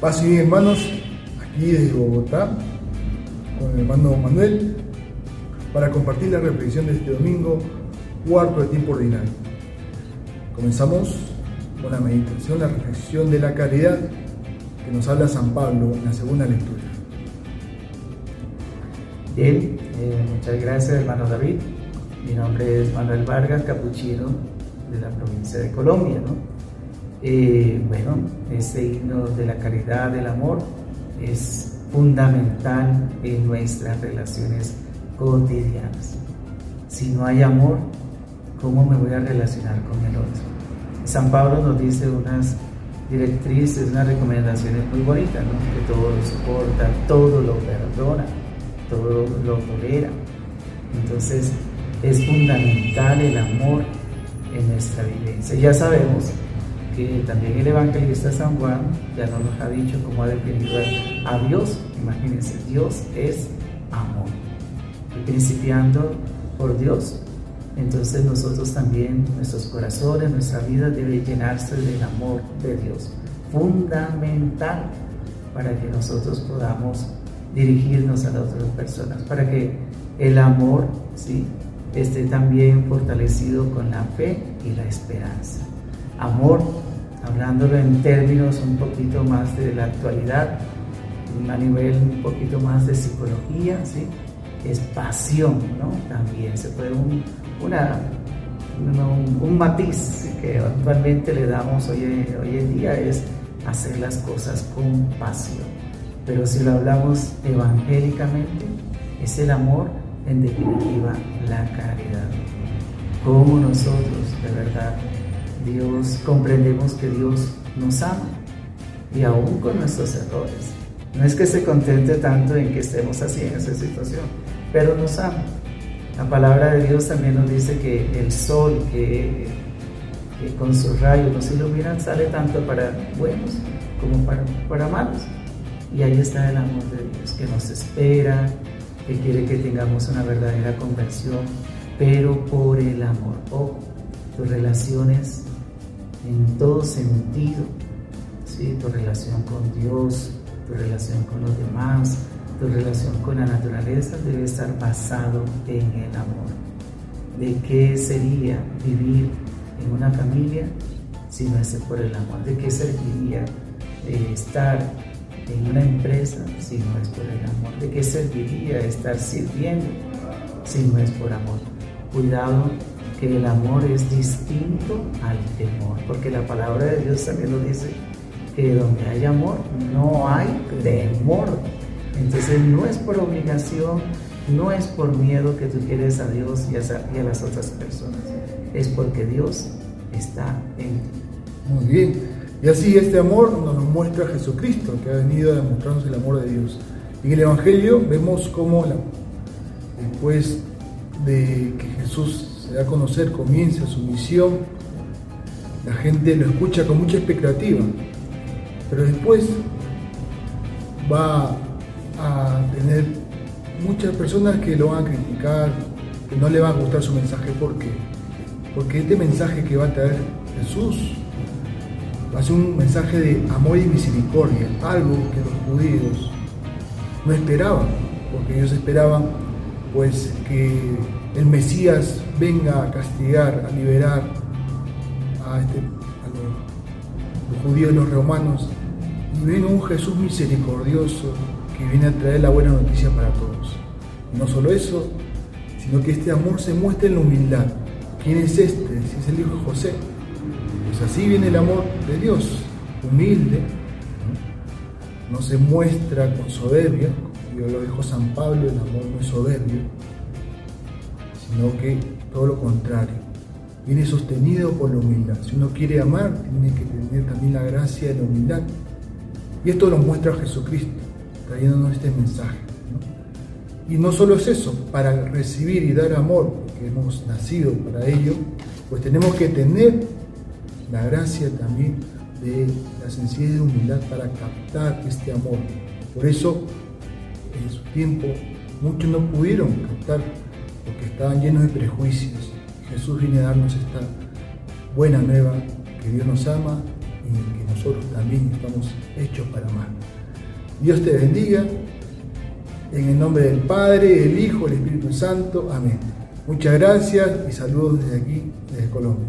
Paz y bien, hermanos, aquí desde Bogotá, con el hermano Manuel, para compartir la reflexión de este domingo, cuarto de tiempo ordinario. Comenzamos con la meditación, la reflexión de la caridad que nos habla San Pablo en la segunda lectura. Bien, eh, muchas gracias hermano David. Mi nombre es Manuel Vargas, capuchino de la provincia de Colombia. ¿no? Eh, bueno, este himno de la caridad, del amor, es fundamental en nuestras relaciones cotidianas. Si no hay amor, ¿cómo me voy a relacionar con el otro? San Pablo nos dice unas directrices, unas recomendaciones muy bonitas, ¿no? que todo lo soporta, todo lo perdona, todo lo tolera. Entonces es fundamental el amor en nuestra vivencia. Ya sabemos también el evangelista San Juan ya nos ha dicho cómo ha definido a Dios. Imagínense, Dios es amor. Y principiando por Dios, entonces nosotros también, nuestros corazones, nuestra vida debe llenarse del amor de Dios. Fundamental para que nosotros podamos dirigirnos a las otras personas, para que el amor ¿sí? esté también fortalecido con la fe y la esperanza. Amor hablándolo en términos un poquito más de la actualidad, a nivel un poquito más de psicología, ¿sí? es pasión, ¿no? También se puede un, un, matiz que actualmente le damos hoy, hoy en día es hacer las cosas con pasión. Pero si lo hablamos evangélicamente, es el amor, en definitiva, la caridad. Como nosotros, de verdad, Dios, comprendemos que Dios nos ama y aún con nuestros errores. No es que se contente tanto en que estemos así en esa situación, pero nos ama. La palabra de Dios también nos dice que el sol que, con sus rayos nos iluminan sale tanto para buenos como para, para malos. Y ahí está el amor de Dios que nos espera, que quiere que tengamos una verdadera conversión, pero por el amor. Oh, tus relaciones en todo sentido, tu relación con Dios, tu relación con los demás, tu relación con la naturaleza debe estar basado en el amor. ¿De qué sería vivir en una familia si no es por el amor? ¿De qué serviría eh, estar en una empresa si no es por el amor? ¿De qué serviría estar sirviendo si no es por amor? Cuidado que el amor es distinto al temor, porque la palabra de Dios también nos dice que donde hay amor no hay temor. Entonces no es por obligación, no es por miedo que tú quieres a Dios y a, las otras personas, es porque Dios está en ti. Muy bien. Y así este amor nos lo muestra Jesucristo, que ha venido a demostrarnos el amor de Dios. En el Evangelio vemos cómo después de que Jesús se da a conocer, comienza su misión, la gente lo escucha con mucha expectativa, pero después va a tener muchas personas que lo van a criticar, que no le va a gustar su mensaje. ¿Por qué? Porque este mensaje que va a traer Jesús va a ser un mensaje de amor y misericordia, algo que los judíos no esperaban, porque ellos esperaban pues que el Mesías venga a castigar, a liberar a, este, los, judíos y los romanos, y venga un Jesús misericordioso que viene a traer la buena noticia para todos. No solo eso, sino que este amor se muestra en la humildad. ¿Quién es este? Si es el hijo de José. Pues así viene el amor de Dios, humilde, no, se muestra con soberbia, como lo dijo San Pablo, el amor no es soberbio, sino que todo lo contrario. Viene sostenido por la humildad. Si uno quiere amar, tiene que tener también la gracia de la humildad. Y esto lo muestra Jesucristo, trayéndonos este mensaje. Y no solo es eso, para recibir y dar amor, que hemos nacido para ello, pues tenemos que tener la gracia también de la sencillez de humildad para captar este amor. Por eso, en su tiempo, muchos no pudieron captar porque estaban llenos de prejuicios. Jesús viene a darnos esta buena nueva, que Dios nos ama y que nosotros también estamos hechos para amar. Dios te bendiga. En el nombre del Padre, el Hijo, el Espíritu Santo. Amén. Muchas gracias y saludos desde aquí, desde Colombia.